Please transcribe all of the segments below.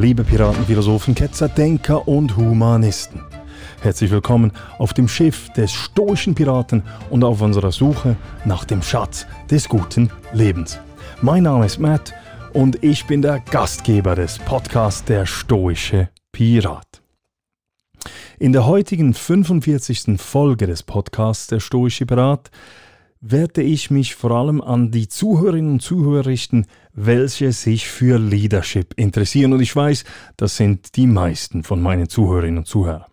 Liebe Piraten, Philosophen, Ketzer, Denker und Humanisten. Herzlich willkommen auf dem Schiff des stoischen Piraten und auf unserer Suche nach dem Schatz des guten Lebens. Mein Name ist Matt und ich bin der Gastgeber des Podcasts Der stoische Pirat. In der heutigen 45. Folge des Podcasts Der stoische Pirat werde ich mich vor allem an die Zuhörerinnen und Zuhörer richten, welche sich für Leadership interessieren. Und ich weiß, das sind die meisten von meinen Zuhörerinnen und Zuhörern.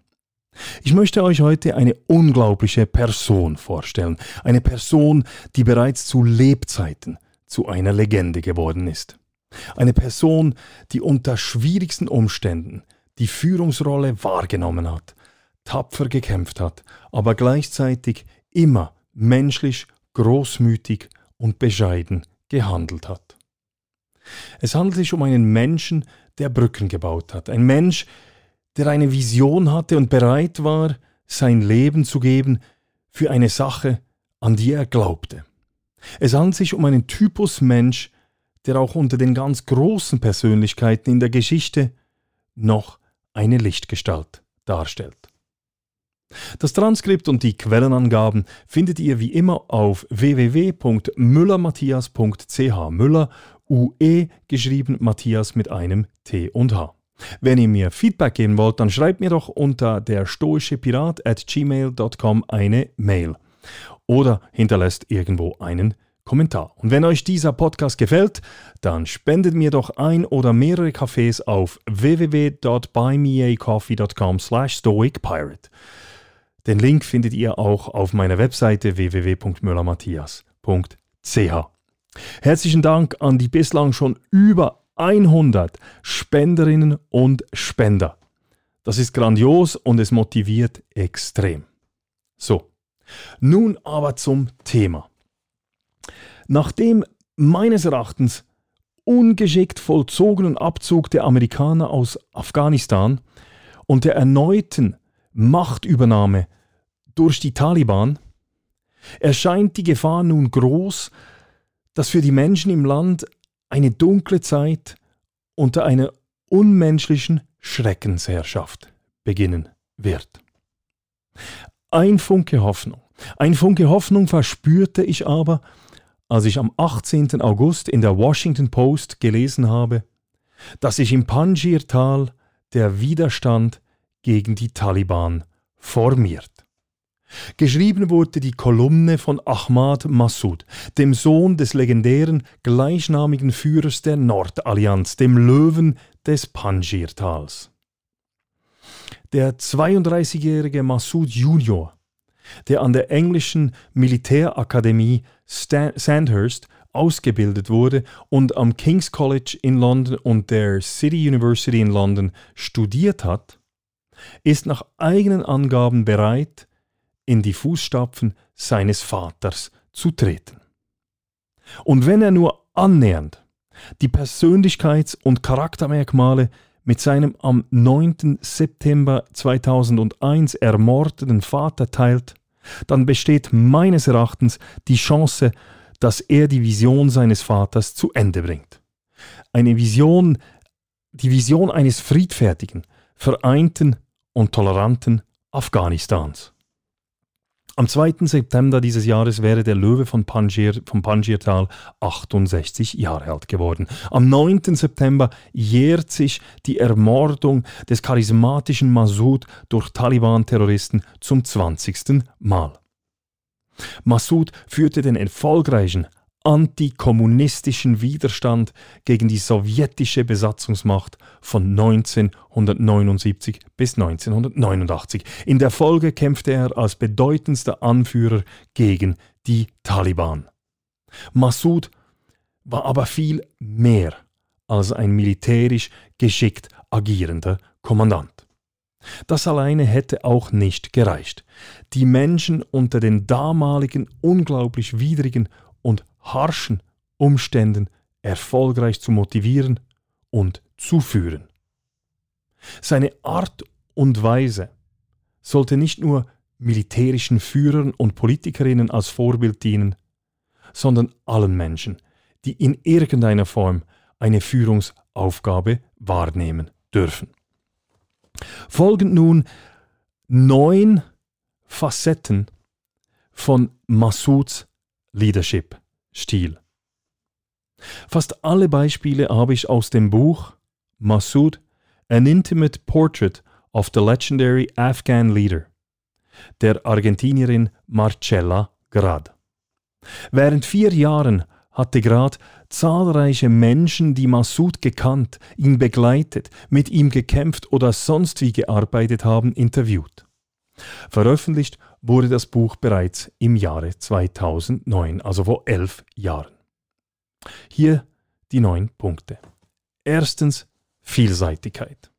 Ich möchte euch heute eine unglaubliche Person vorstellen. Eine Person, die bereits zu Lebzeiten zu einer Legende geworden ist. Eine Person, die unter schwierigsten Umständen die Führungsrolle wahrgenommen hat, tapfer gekämpft hat, aber gleichzeitig immer menschlich, großmütig und bescheiden gehandelt hat. Es handelt sich um einen Menschen, der Brücken gebaut hat. Ein Mensch, der eine Vision hatte und bereit war, sein Leben zu geben für eine Sache, an die er glaubte. Es handelt sich um einen Typus Mensch, der auch unter den ganz großen Persönlichkeiten in der Geschichte noch eine Lichtgestalt darstellt. Das Transkript und die Quellenangaben findet ihr wie immer auf www.müllermatthias.ch. Müller UE geschrieben, Matthias mit einem T und H. Wenn ihr mir Feedback geben wollt, dann schreibt mir doch unter der stoische Pirat at gmail.com eine Mail oder hinterlässt irgendwo einen Kommentar. Und wenn euch dieser Podcast gefällt, dann spendet mir doch ein oder mehrere Kaffees auf www.buymeacoffee.com slash stoicpirate. Den Link findet ihr auch auf meiner Webseite www.müllermatthias.ch. Herzlichen Dank an die bislang schon über 100 Spenderinnen und Spender. Das ist grandios und es motiviert extrem. So, nun aber zum Thema. Nachdem meines Erachtens ungeschickt vollzogenen Abzug der Amerikaner aus Afghanistan und der erneuten Machtübernahme durch die Taliban erscheint die Gefahr nun groß, dass für die Menschen im Land eine dunkle Zeit unter einer unmenschlichen Schreckensherrschaft beginnen wird. Ein Funke Hoffnung, ein Funke Hoffnung verspürte ich aber, als ich am 18. August in der Washington Post gelesen habe, dass sich im Panjir-Tal der Widerstand gegen die Taliban formiert. Geschrieben wurde die Kolumne von Ahmad Massoud, dem Sohn des legendären gleichnamigen Führers der Nordallianz, dem Löwen des Panjir-Tals. Der 32-jährige Massoud Junior, der an der englischen Militärakademie Sandhurst ausgebildet wurde und am King's College in London und der City University in London studiert hat, ist nach eigenen Angaben bereit, in die Fußstapfen seines Vaters zu treten. Und wenn er nur annähernd die Persönlichkeits- und Charaktermerkmale mit seinem am 9. September 2001 ermordeten Vater teilt, dann besteht meines Erachtens die Chance, dass er die Vision seines Vaters zu Ende bringt. Eine Vision, die Vision eines friedfertigen, vereinten und toleranten Afghanistans. Am 2. September dieses Jahres wäre der Löwe von Panjir, vom Panjirtal 68 Jahre alt geworden. Am 9. September jährt sich die Ermordung des charismatischen Massoud durch Taliban-Terroristen zum 20. Mal. Massoud führte den erfolgreichen antikommunistischen Widerstand gegen die sowjetische Besatzungsmacht von 1979 bis 1989. In der Folge kämpfte er als bedeutendster Anführer gegen die Taliban. Massoud war aber viel mehr als ein militärisch geschickt agierender Kommandant. Das alleine hätte auch nicht gereicht. Die Menschen unter den damaligen unglaublich widrigen harschen Umständen erfolgreich zu motivieren und zu führen. Seine Art und Weise sollte nicht nur militärischen Führern und Politikerinnen als Vorbild dienen, sondern allen Menschen, die in irgendeiner Form eine Führungs- Aufgabe wahrnehmen dürfen. Folgen nun neun Facetten von Masouds Leadership-Stil. Fast alle Beispiele habe ich aus dem Buch Massoud, An Intimate Portrait of the Legendary Afghan Leader der Argentinierin Marcella Grad. Während vier Jahren hatte Grad zahlreiche Menschen, die Massoud gekannt, ihn begleitet, mit ihm gekämpft oder sonst wie gearbeitet haben, interviewt. Veröffentlicht wurde das Buch bereits im Jahre 2009, also vor elf Jahren. Hier die neun Punkte. Erstens Vielseitigkeit.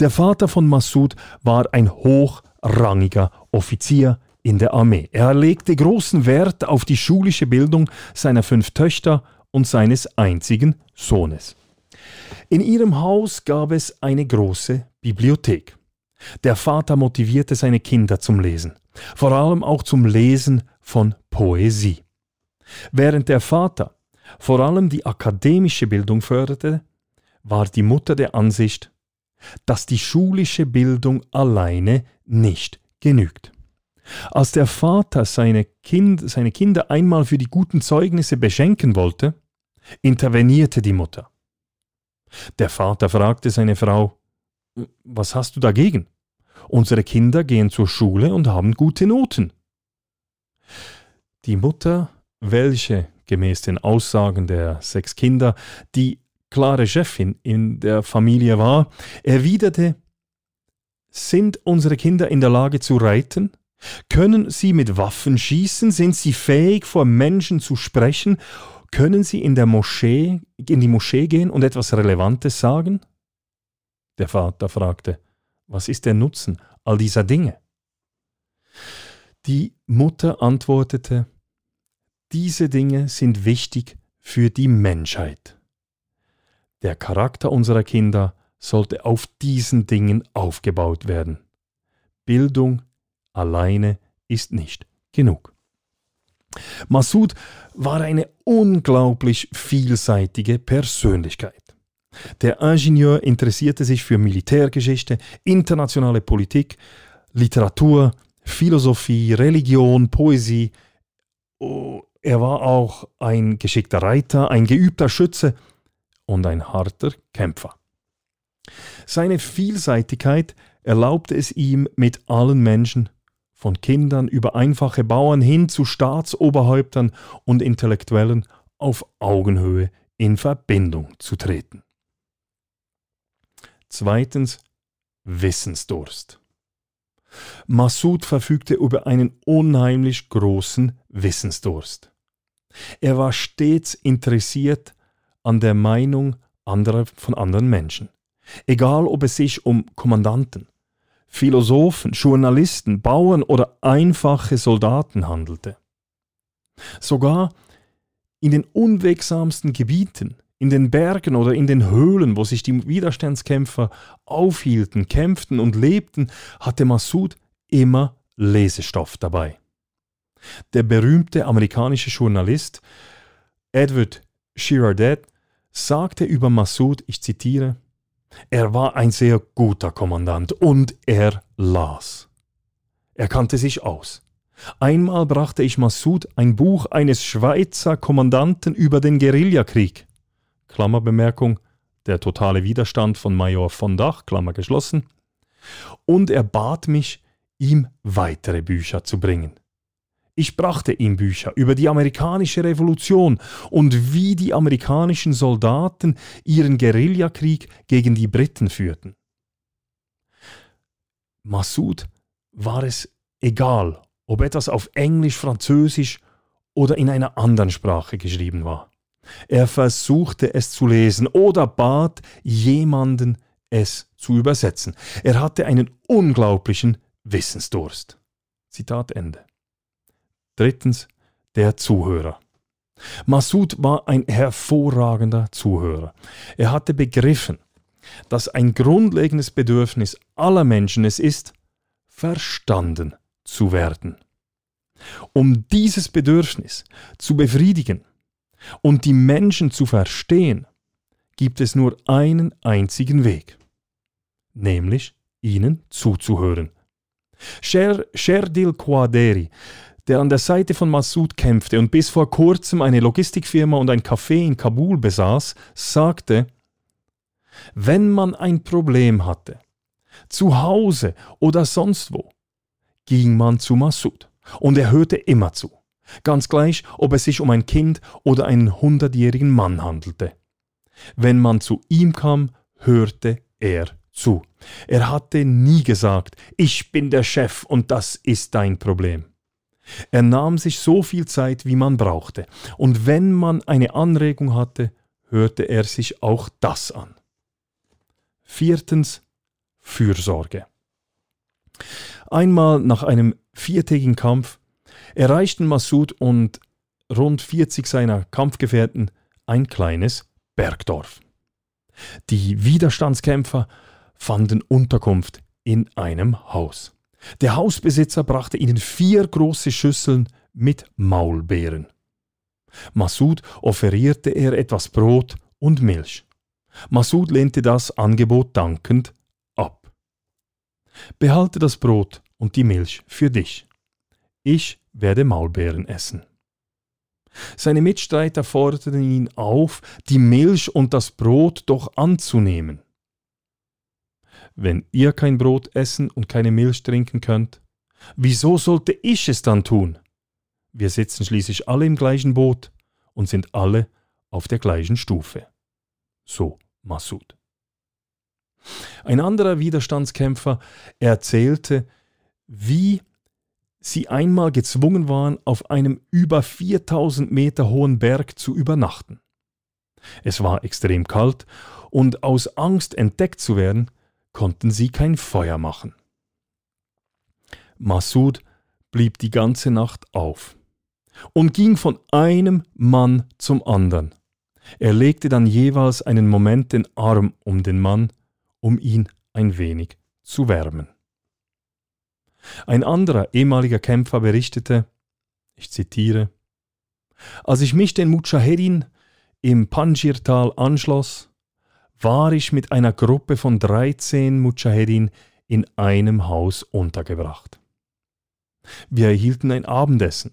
Der Vater von Massoud war ein hochrangiger Offizier in der Armee. Er legte großen Wert auf die schulische Bildung seiner fünf Töchter und seines einzigen Sohnes. In ihrem Haus gab es eine große Bibliothek. Der Vater motivierte seine Kinder zum Lesen, vor allem auch zum Lesen von Poesie. Während der Vater vor allem die akademische Bildung förderte, war die Mutter der Ansicht, dass die schulische Bildung alleine nicht genügt. Als der Vater seine, kind, seine Kinder einmal für die guten Zeugnisse beschenken wollte, intervenierte die Mutter. Der Vater fragte seine Frau, was hast du dagegen? Unsere Kinder gehen zur Schule und haben gute Noten. Die Mutter, welche gemäß den Aussagen der sechs Kinder die klare Chefin in der Familie war, erwiderte, sind unsere Kinder in der Lage zu reiten? Können sie mit Waffen schießen? Sind sie fähig, vor Menschen zu sprechen? Können sie in der Moschee, in die Moschee gehen und etwas Relevantes sagen? Der Vater fragte, was ist der Nutzen all dieser Dinge? Die Mutter antwortete, diese Dinge sind wichtig für die Menschheit. Der Charakter unserer Kinder sollte auf diesen Dingen aufgebaut werden. Bildung alleine ist nicht genug. Massoud war eine unglaublich vielseitige Persönlichkeit. Der Ingenieur interessierte sich für Militärgeschichte, internationale Politik, Literatur, Philosophie, Religion, Poesie. Oh, er war auch ein geschickter Reiter, ein geübter Schütze und ein harter Kämpfer. Seine Vielseitigkeit erlaubte es ihm, mit allen Menschen, von Kindern über einfache Bauern hin zu Staatsoberhäuptern und Intellektuellen, auf Augenhöhe in Verbindung zu treten. Zweitens Wissensdurst. Massoud verfügte über einen unheimlich großen Wissensdurst. Er war stets interessiert an der Meinung anderer von anderen Menschen. Egal ob es sich um Kommandanten, Philosophen, Journalisten, Bauern oder einfache Soldaten handelte. Sogar in den unwegsamsten Gebieten, in den Bergen oder in den Höhlen, wo sich die Widerstandskämpfer aufhielten, kämpften und lebten, hatte Massoud immer Lesestoff dabei. Der berühmte amerikanische Journalist Edward Girardet sagte über Massoud, ich zitiere, er war ein sehr guter Kommandant und er las. Er kannte sich aus. Einmal brachte ich Massoud ein Buch eines Schweizer Kommandanten über den Guerillakrieg. Klammerbemerkung, der totale Widerstand von Major von Dach, Klammer geschlossen. Und er bat mich, ihm weitere Bücher zu bringen. Ich brachte ihm Bücher über die amerikanische Revolution und wie die amerikanischen Soldaten ihren Guerillakrieg gegen die Briten führten. Massoud war es egal, ob etwas auf Englisch, Französisch oder in einer anderen Sprache geschrieben war. Er versuchte es zu lesen oder bat jemanden, es zu übersetzen. Er hatte einen unglaublichen Wissensdurst. Zitat Ende. Drittens, der Zuhörer. Massoud war ein hervorragender Zuhörer. Er hatte begriffen, dass ein grundlegendes Bedürfnis aller Menschen es ist, verstanden zu werden. Um dieses Bedürfnis zu befriedigen und die Menschen zu verstehen, gibt es nur einen einzigen Weg, nämlich ihnen zuzuhören. Sher, Sherdil Quaderi, der an der Seite von Massoud kämpfte und bis vor kurzem eine Logistikfirma und ein Café in Kabul besaß, sagte, wenn man ein Problem hatte, zu Hause oder sonst wo, ging man zu Massoud und er hörte immer zu, ganz gleich, ob es sich um ein Kind oder einen hundertjährigen Mann handelte. Wenn man zu ihm kam, hörte er zu. Er hatte nie gesagt, ich bin der Chef und das ist dein Problem. Er nahm sich so viel Zeit, wie man brauchte, und wenn man eine Anregung hatte, hörte er sich auch das an. Viertens Fürsorge. Einmal nach einem viertägigen Kampf erreichten Massoud und rund 40 seiner Kampfgefährten ein kleines Bergdorf. Die Widerstandskämpfer fanden Unterkunft in einem Haus. Der Hausbesitzer brachte ihnen vier große Schüsseln mit Maulbeeren. Massoud offerierte er etwas Brot und Milch. Massoud lehnte das Angebot dankend ab. Behalte das Brot und die Milch für dich. Ich werde Maulbeeren essen. Seine Mitstreiter forderten ihn auf, die Milch und das Brot doch anzunehmen. Wenn ihr kein Brot essen und keine Milch trinken könnt, wieso sollte ich es dann tun? Wir sitzen schließlich alle im gleichen Boot und sind alle auf der gleichen Stufe. So Massoud. Ein anderer Widerstandskämpfer erzählte, wie sie einmal gezwungen waren, auf einem über 4000 Meter hohen Berg zu übernachten. Es war extrem kalt und aus Angst entdeckt zu werden, konnten sie kein Feuer machen. Massoud blieb die ganze Nacht auf und ging von einem Mann zum anderen. Er legte dann jeweils einen Moment den Arm um den Mann, um ihn ein wenig zu wärmen. Ein anderer ehemaliger Kämpfer berichtete, ich zitiere, als ich mich den Mujahedin im Panjirtal anschloss, war ich mit einer Gruppe von 13 Mujahedin in einem Haus untergebracht. Wir erhielten ein Abendessen.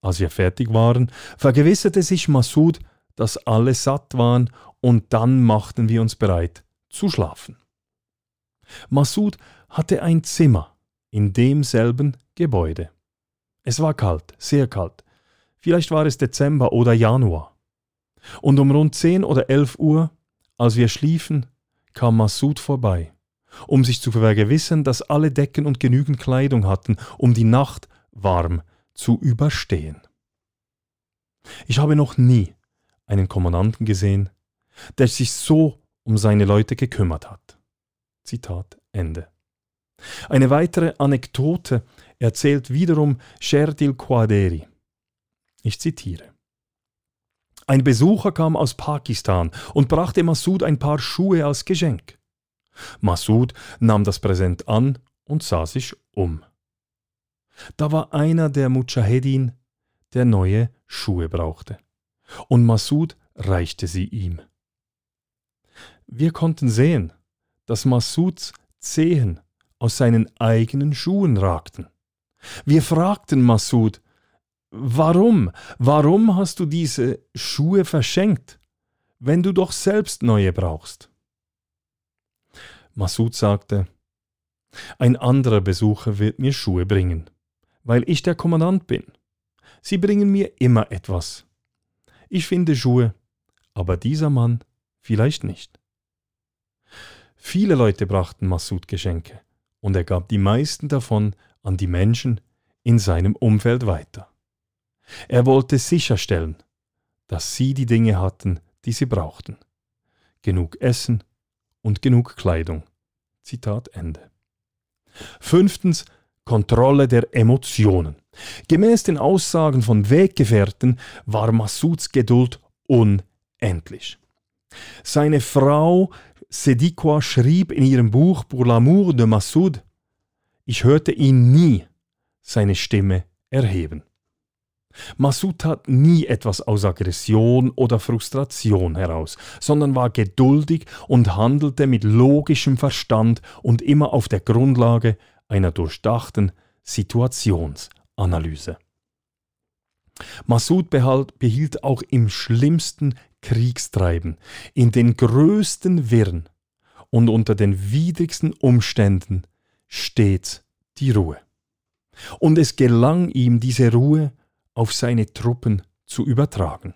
Als wir fertig waren, vergewisserte sich Massoud, dass alle satt waren, und dann machten wir uns bereit zu schlafen. Massoud hatte ein Zimmer in demselben Gebäude. Es war kalt, sehr kalt. Vielleicht war es Dezember oder Januar. Und um rund 10 oder 11 Uhr als wir schliefen, kam Massoud vorbei, um sich zu vergewissern, dass alle Decken und genügend Kleidung hatten, um die Nacht warm zu überstehen. Ich habe noch nie einen Kommandanten gesehen, der sich so um seine Leute gekümmert hat. Zitat Ende. Eine weitere Anekdote erzählt wiederum Sherdil Quaderi. Ich zitiere. Ein Besucher kam aus Pakistan und brachte Massoud ein paar Schuhe als Geschenk. Massoud nahm das Präsent an und sah sich um. Da war einer der Mujahedin, der neue Schuhe brauchte. Und Massoud reichte sie ihm. Wir konnten sehen, dass Massouds Zehen aus seinen eigenen Schuhen ragten. Wir fragten Massoud, Warum? Warum hast du diese Schuhe verschenkt, wenn du doch selbst neue brauchst? Masud sagte, ein anderer Besucher wird mir Schuhe bringen, weil ich der Kommandant bin. Sie bringen mir immer etwas. Ich finde Schuhe, aber dieser Mann vielleicht nicht. Viele Leute brachten Masud Geschenke, und er gab die meisten davon an die Menschen in seinem Umfeld weiter. Er wollte sicherstellen, dass sie die Dinge hatten, die sie brauchten. Genug Essen und genug Kleidung. Zitat Ende. Fünftens Kontrolle der Emotionen. Gemäß den Aussagen von Weggefährten war Massouds Geduld unendlich. Seine Frau Sedikwa schrieb in ihrem Buch Pour l'amour de Massoud, ich hörte ihn nie seine Stimme erheben. Massoud tat nie etwas aus Aggression oder Frustration heraus, sondern war geduldig und handelte mit logischem Verstand und immer auf der Grundlage einer durchdachten Situationsanalyse. Massoud behielt auch im schlimmsten Kriegstreiben, in den größten Wirren und unter den widrigsten Umständen stets die Ruhe. Und es gelang ihm, diese Ruhe auf seine Truppen zu übertragen.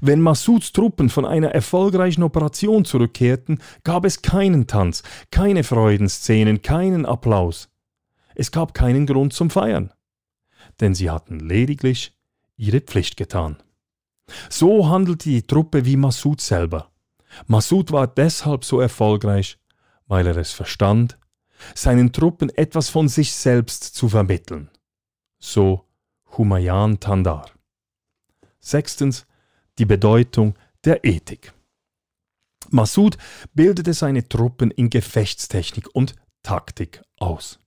Wenn Massouds Truppen von einer erfolgreichen Operation zurückkehrten, gab es keinen Tanz, keine Freudenszenen, keinen Applaus. Es gab keinen Grund zum Feiern, denn sie hatten lediglich ihre Pflicht getan. So handelte die Truppe wie Massoud selber. Massoud war deshalb so erfolgreich, weil er es verstand, seinen Truppen etwas von sich selbst zu vermitteln. So Humayun Tandar. Sechstens die Bedeutung der Ethik. Massoud bildete seine Truppen in Gefechtstechnik und Taktik aus.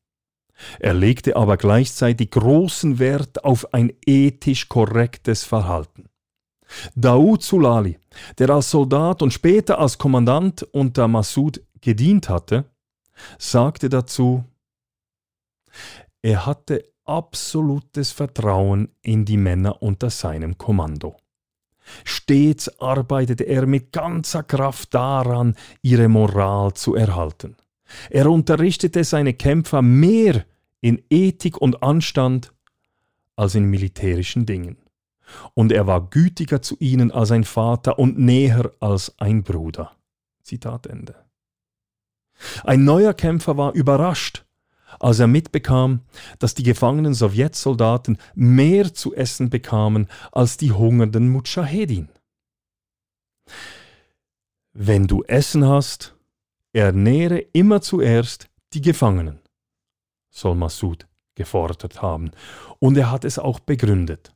Er legte aber gleichzeitig großen Wert auf ein ethisch korrektes Verhalten. Daoud Sulali, der als Soldat und später als Kommandant unter Massoud gedient hatte, sagte dazu, er hatte absolutes Vertrauen in die Männer unter seinem Kommando. Stets arbeitete er mit ganzer Kraft daran, ihre Moral zu erhalten. Er unterrichtete seine Kämpfer mehr in Ethik und Anstand als in militärischen Dingen. Und er war gütiger zu ihnen als ein Vater und näher als ein Bruder. Zitat Ende. Ein neuer Kämpfer war überrascht, als er mitbekam, dass die gefangenen Sowjetsoldaten mehr zu essen bekamen als die hungernden Mujahedin. Wenn du Essen hast, ernähre immer zuerst die Gefangenen, soll Massoud gefordert haben, und er hat es auch begründet.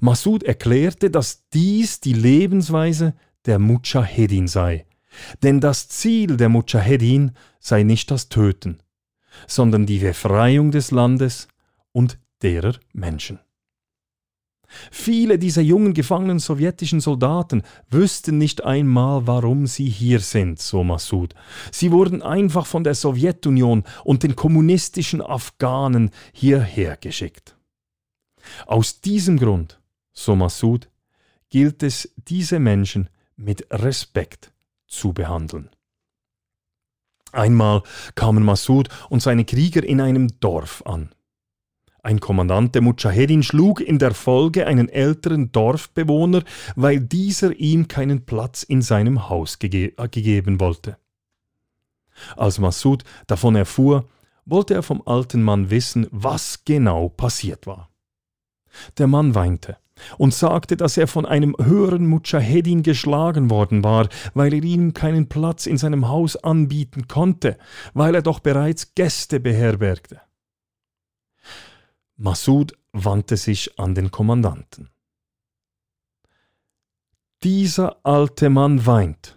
Massoud erklärte, dass dies die Lebensweise der Mujahedin sei, denn das Ziel der Mujahedin sei nicht das Töten, sondern die Befreiung des Landes und derer Menschen. Viele dieser jungen gefangenen sowjetischen Soldaten wüssten nicht einmal, warum sie hier sind, so Massoud. Sie wurden einfach von der Sowjetunion und den kommunistischen Afghanen hierher geschickt. Aus diesem Grund, so Massoud, gilt es, diese Menschen mit Respekt zu behandeln. Einmal kamen Massoud und seine Krieger in einem Dorf an. Ein Kommandant der Mujahedin schlug in der Folge einen älteren Dorfbewohner, weil dieser ihm keinen Platz in seinem Haus gege äh, gegeben wollte. Als Massoud davon erfuhr, wollte er vom alten Mann wissen, was genau passiert war. Der Mann weinte und sagte, dass er von einem höheren Mujahedin geschlagen worden war, weil er ihm keinen Platz in seinem Haus anbieten konnte, weil er doch bereits Gäste beherbergte. Massoud wandte sich an den Kommandanten. Dieser alte Mann weint,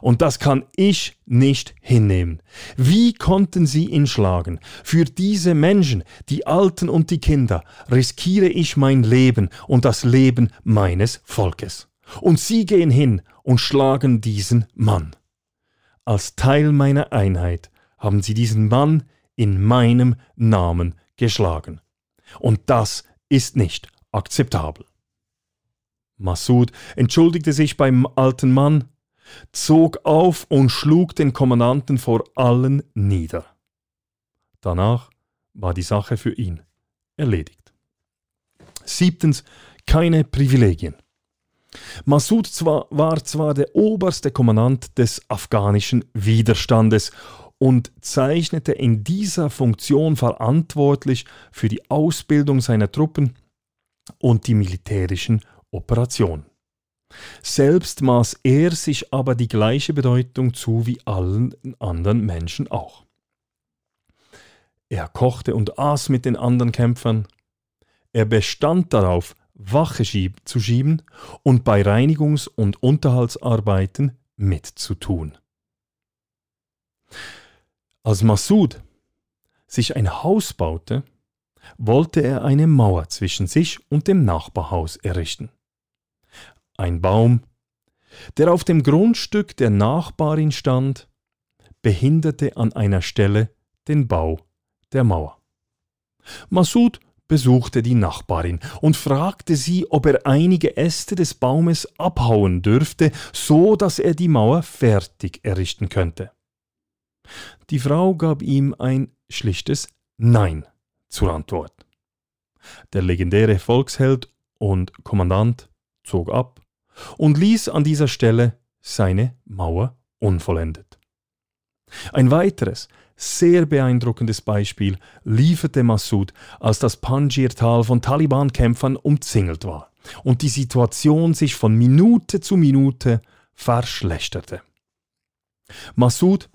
und das kann ich nicht hinnehmen. Wie konnten Sie ihn schlagen? Für diese Menschen, die Alten und die Kinder, riskiere ich mein Leben und das Leben meines Volkes. Und Sie gehen hin und schlagen diesen Mann. Als Teil meiner Einheit haben Sie diesen Mann in meinem Namen geschlagen. Und das ist nicht akzeptabel. Massoud entschuldigte sich beim alten Mann zog auf und schlug den Kommandanten vor allen nieder. Danach war die Sache für ihn erledigt. Siebtens, keine Privilegien. Massoud zwar, war zwar der oberste Kommandant des afghanischen Widerstandes und zeichnete in dieser Funktion verantwortlich für die Ausbildung seiner Truppen und die militärischen Operationen. Selbst maß er sich aber die gleiche Bedeutung zu wie allen anderen Menschen auch. Er kochte und aß mit den anderen Kämpfern. Er bestand darauf, Wache zu schieben und bei Reinigungs- und Unterhaltsarbeiten mitzutun. Als Massoud sich ein Haus baute, wollte er eine Mauer zwischen sich und dem Nachbarhaus errichten. Ein Baum, der auf dem Grundstück der Nachbarin stand, behinderte an einer Stelle den Bau der Mauer. Masud besuchte die Nachbarin und fragte sie, ob er einige Äste des Baumes abhauen dürfte, so dass er die Mauer fertig errichten könnte. Die Frau gab ihm ein schlichtes Nein zur Antwort. Der legendäre Volksheld und Kommandant zog ab und ließ an dieser Stelle seine Mauer unvollendet. Ein weiteres, sehr beeindruckendes Beispiel lieferte Massoud, als das Panjir-Tal von Taliban-Kämpfern umzingelt war und die Situation sich von Minute zu Minute verschlechterte. Massoud,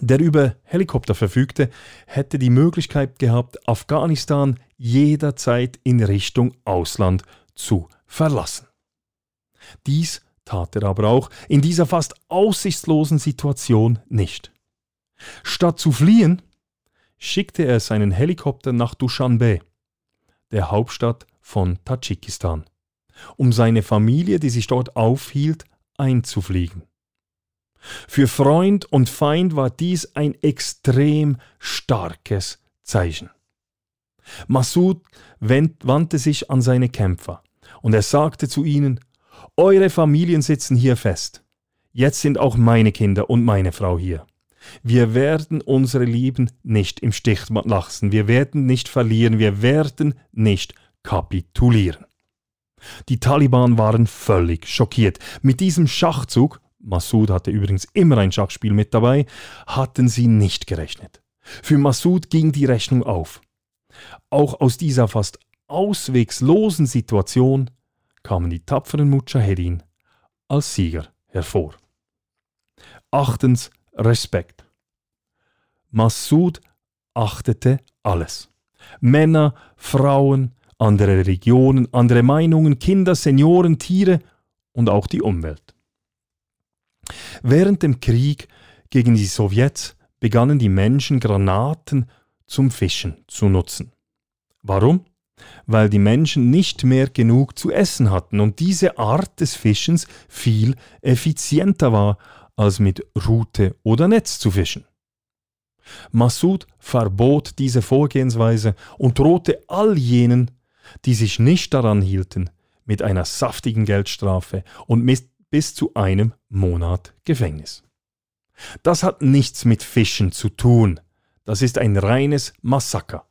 der über Helikopter verfügte, hätte die Möglichkeit gehabt, Afghanistan jederzeit in Richtung Ausland zu verlassen. Dies tat er aber auch in dieser fast aussichtslosen Situation nicht. Statt zu fliehen, schickte er seinen Helikopter nach Dushanbe, der Hauptstadt von Tadschikistan, um seine Familie, die sich dort aufhielt, einzufliegen. Für Freund und Feind war dies ein extrem starkes Zeichen. Massoud wandte sich an seine Kämpfer und er sagte zu ihnen, Eure Familien sitzen hier fest. Jetzt sind auch meine Kinder und meine Frau hier. Wir werden unsere Lieben nicht im Stich lassen, wir werden nicht verlieren, wir werden nicht kapitulieren. Die Taliban waren völlig schockiert. Mit diesem Schachzug, Massoud hatte übrigens immer ein Schachspiel mit dabei, hatten sie nicht gerechnet. Für Massoud ging die Rechnung auf. Auch aus dieser fast auswegslosen Situation kamen die tapferen Mujahedin als Sieger hervor. Achtens Respekt. Massoud achtete alles. Männer, Frauen, andere Religionen, andere Meinungen, Kinder, Senioren, Tiere und auch die Umwelt. Während dem Krieg gegen die Sowjets begannen die Menschen Granaten zum Fischen zu nutzen. Warum? Weil die Menschen nicht mehr genug zu essen hatten und diese Art des Fischens viel effizienter war als mit Rute oder Netz zu fischen. Massoud verbot diese Vorgehensweise und drohte all jenen, die sich nicht daran hielten, mit einer saftigen Geldstrafe und bis zu einem Monat Gefängnis. Das hat nichts mit Fischen zu tun, das ist ein reines Massaker,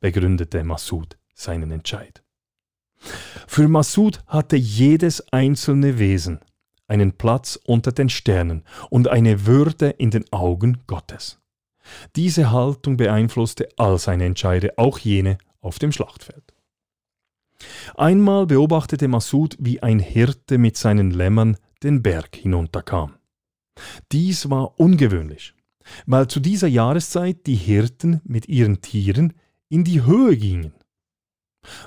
begründete Massoud seinen Entscheid. Für Massoud hatte jedes einzelne Wesen einen Platz unter den Sternen und eine Würde in den Augen Gottes. Diese Haltung beeinflusste all seine Entscheide, auch jene auf dem Schlachtfeld. Einmal beobachtete Massoud, wie ein Hirte mit seinen Lämmern den Berg hinunterkam. Dies war ungewöhnlich, weil zu dieser Jahreszeit die Hirten mit ihren Tieren in die Höhe gingen.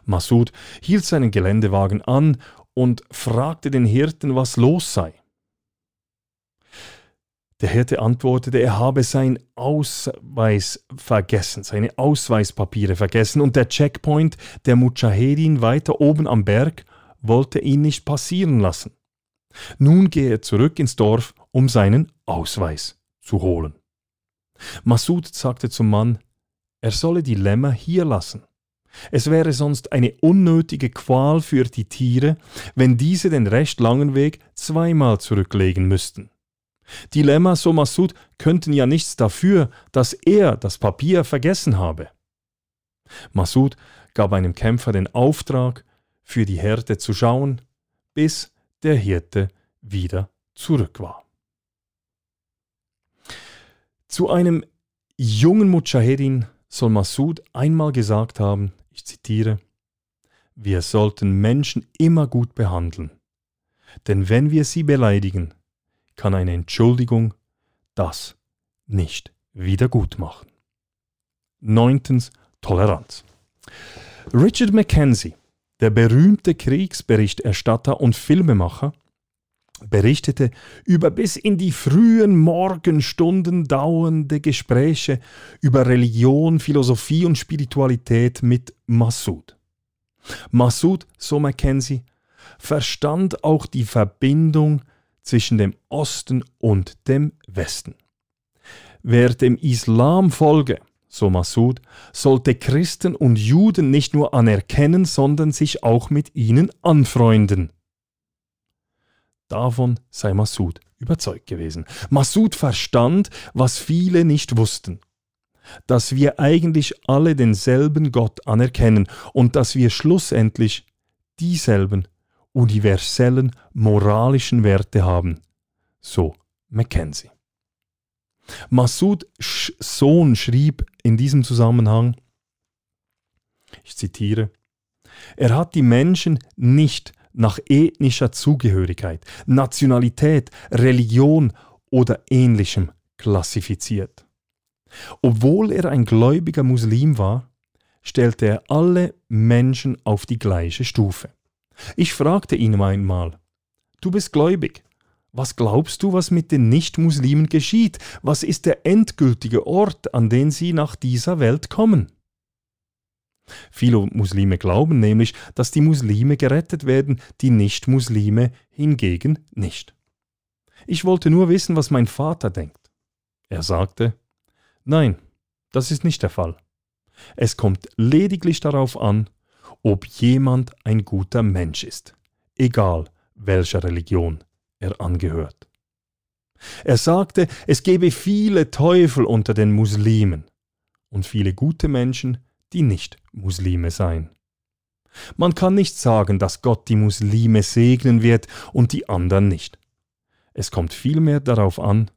Massoud hielt seinen Geländewagen an und fragte den Hirten, was los sei. Der Hirte antwortete, er habe sein Ausweis vergessen, seine Ausweispapiere vergessen und der Checkpoint der Mujahedin weiter oben am Berg wollte ihn nicht passieren lassen. Nun gehe er zurück ins Dorf, um seinen Ausweis zu holen. Masud sagte zum Mann, er solle die Lämmer hier lassen. Es wäre sonst eine unnötige Qual für die Tiere, wenn diese den recht langen Weg zweimal zurücklegen müssten. Die Lämmer, so Massoud, könnten ja nichts dafür, dass er das Papier vergessen habe. Massoud gab einem Kämpfer den Auftrag, für die Herde zu schauen, bis der Hirte wieder zurück war. Zu einem jungen Mujahedin soll Massoud einmal gesagt haben, ich zitiere, wir sollten Menschen immer gut behandeln, denn wenn wir sie beleidigen, kann eine Entschuldigung das nicht wieder gut machen. Neuntens Toleranz. Richard Mackenzie, der berühmte Kriegsberichterstatter und Filmemacher, berichtete über bis in die frühen Morgenstunden dauernde Gespräche über Religion, Philosophie und Spiritualität mit Massoud. Massoud, so Mackenzie, verstand auch die Verbindung zwischen dem Osten und dem Westen. Wer dem Islam folge, so Massoud, sollte Christen und Juden nicht nur anerkennen, sondern sich auch mit ihnen anfreunden. Davon sei Massoud überzeugt gewesen. Massoud verstand, was viele nicht wussten, dass wir eigentlich alle denselben Gott anerkennen und dass wir schlussendlich dieselben universellen moralischen Werte haben. So Mackenzie. Massoud Sohn schrieb in diesem Zusammenhang, ich zitiere, er hat die Menschen nicht nach ethnischer Zugehörigkeit, Nationalität, Religion oder ähnlichem klassifiziert. Obwohl er ein gläubiger Muslim war, stellte er alle Menschen auf die gleiche Stufe. Ich fragte ihn einmal, du bist gläubig, was glaubst du, was mit den Nichtmuslimen geschieht? Was ist der endgültige Ort, an den sie nach dieser Welt kommen? Viele Muslime glauben nämlich, dass die Muslime gerettet werden, die Nichtmuslime hingegen nicht. Ich wollte nur wissen, was mein Vater denkt. Er sagte, nein, das ist nicht der Fall. Es kommt lediglich darauf an, ob jemand ein guter Mensch ist, egal welcher Religion er angehört. Er sagte, es gebe viele Teufel unter den Muslimen und viele gute Menschen, die nicht Muslime seien. Man kann nicht sagen, dass Gott die Muslime segnen wird und die anderen nicht. Es kommt vielmehr darauf an,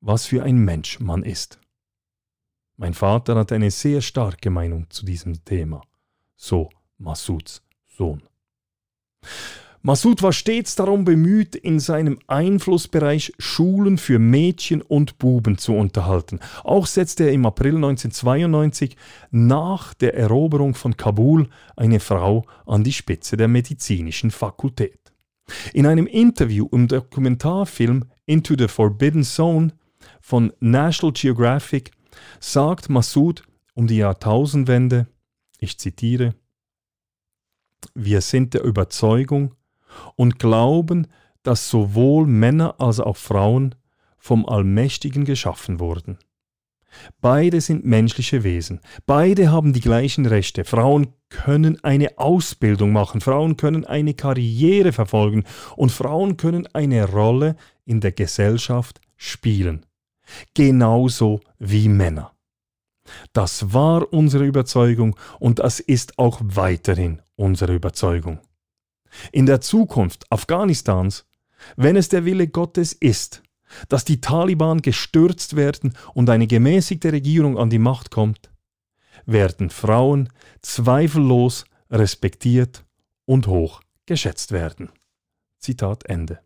was für ein Mensch man ist. Mein Vater hat eine sehr starke Meinung zu diesem Thema, so Masuds Sohn. Massoud war stets darum bemüht, in seinem Einflussbereich Schulen für Mädchen und Buben zu unterhalten. Auch setzte er im April 1992 nach der Eroberung von Kabul eine Frau an die Spitze der medizinischen Fakultät. In einem Interview im Dokumentarfilm Into the Forbidden Zone von National Geographic sagt Massoud um die Jahrtausendwende, ich zitiere, wir sind der Überzeugung, und glauben, dass sowohl Männer als auch Frauen vom Allmächtigen geschaffen wurden. Beide sind menschliche Wesen, beide haben die gleichen Rechte. Frauen können eine Ausbildung machen, Frauen können eine Karriere verfolgen und Frauen können eine Rolle in der Gesellschaft spielen. Genauso wie Männer. Das war unsere Überzeugung und das ist auch weiterhin unsere Überzeugung in der Zukunft Afghanistans, wenn es der Wille Gottes ist, dass die Taliban gestürzt werden und eine gemäßigte Regierung an die Macht kommt, werden Frauen zweifellos respektiert und hoch geschätzt werden. Zitat Ende.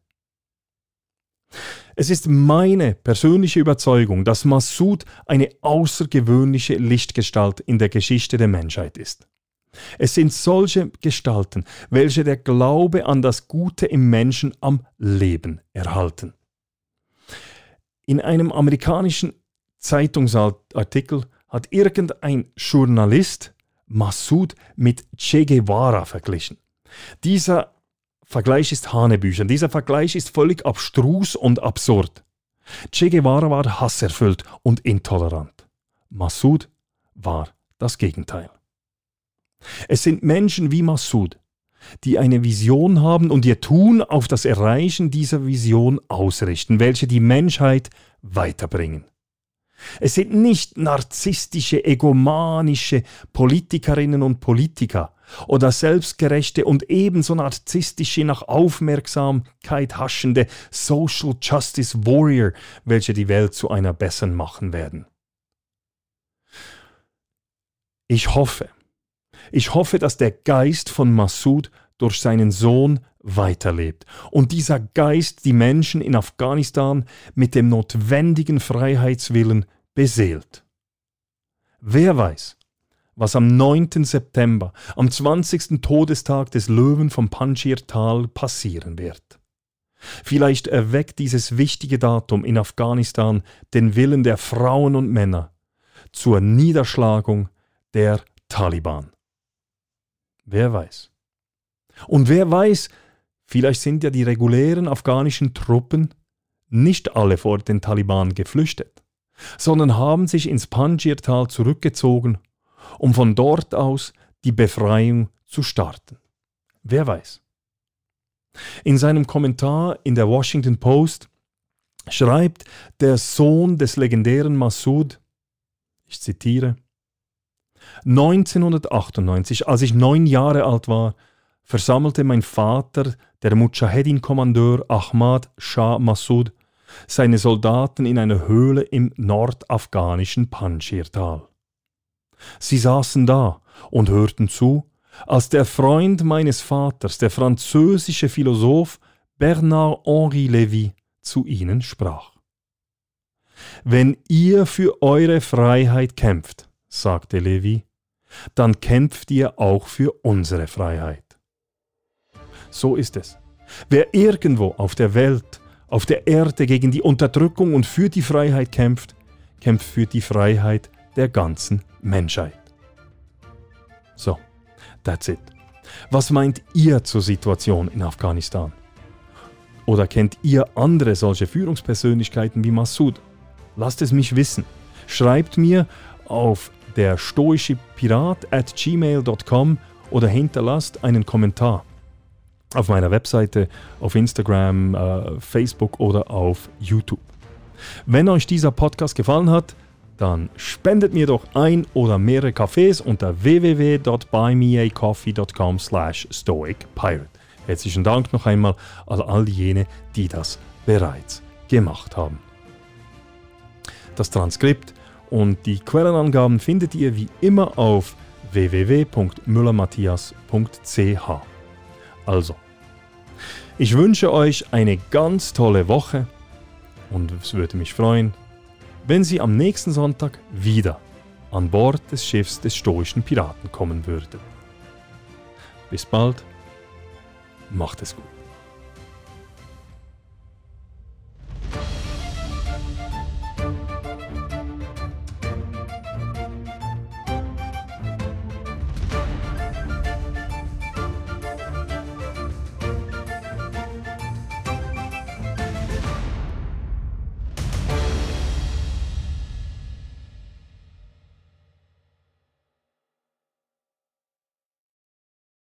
Es ist meine persönliche Überzeugung, dass Massoud eine außergewöhnliche Lichtgestalt in der Geschichte der Menschheit ist. Es sind solche Gestalten, welche der Glaube an das Gute im Menschen am Leben erhalten. In einem amerikanischen Zeitungsartikel hat irgendein Journalist Massoud mit Che Guevara verglichen. Dieser Vergleich ist Hanebüchen. Dieser Vergleich ist völlig abstrus und absurd. Che Guevara war hasserfüllt und intolerant. Massoud war das Gegenteil. Es sind Menschen wie Massoud, die eine Vision haben und ihr Tun auf das Erreichen dieser Vision ausrichten, welche die Menschheit weiterbringen. Es sind nicht narzisstische, egomanische Politikerinnen und Politiker oder selbstgerechte und ebenso narzisstische, nach Aufmerksamkeit haschende Social Justice Warrior, welche die Welt zu einer besseren machen werden. Ich hoffe, ich hoffe, dass der Geist von Massoud durch seinen Sohn weiterlebt und dieser Geist die Menschen in Afghanistan mit dem notwendigen Freiheitswillen beseelt. Wer weiß, was am 9. September, am 20. Todestag des Löwen vom Panjshir-Tal passieren wird. Vielleicht erweckt dieses wichtige Datum in Afghanistan den Willen der Frauen und Männer zur Niederschlagung der Taliban. Wer weiß. Und wer weiß, vielleicht sind ja die regulären afghanischen Truppen nicht alle vor den Taliban geflüchtet, sondern haben sich ins Panjir-Tal zurückgezogen, um von dort aus die Befreiung zu starten. Wer weiß. In seinem Kommentar in der Washington Post schreibt der Sohn des legendären Massoud, ich zitiere, 1998, als ich neun Jahre alt war, versammelte mein Vater, der Mujahedin-Kommandeur Ahmad Shah Massoud, seine Soldaten in einer Höhle im nordafghanischen Panjshir-Tal. Sie saßen da und hörten zu, als der Freund meines Vaters, der französische Philosoph Bernard-Henri Lévy, zu ihnen sprach. Wenn ihr für eure Freiheit kämpft, sagte Lévy, dann kämpft ihr auch für unsere Freiheit. So ist es. Wer irgendwo auf der Welt, auf der Erde gegen die Unterdrückung und für die Freiheit kämpft, kämpft für die Freiheit der ganzen Menschheit. So, that's it. Was meint ihr zur Situation in Afghanistan? Oder kennt ihr andere solche Führungspersönlichkeiten wie Massoud? Lasst es mich wissen. Schreibt mir auf der stoische Pirat at gmail.com oder hinterlasst einen Kommentar auf meiner Webseite, auf Instagram, äh, Facebook oder auf YouTube. Wenn euch dieser Podcast gefallen hat, dann spendet mir doch ein oder mehrere Kaffees unter www.buymeacoffee.com slash stoicpirate. Herzlichen Dank noch einmal an all diejenigen, die das bereits gemacht haben. Das Transkript und die Quellenangaben findet ihr wie immer auf www.müllermatthias.ch. Also, ich wünsche euch eine ganz tolle Woche und es würde mich freuen, wenn Sie am nächsten Sonntag wieder an Bord des Schiffs des stoischen Piraten kommen würden. Bis bald, macht es gut.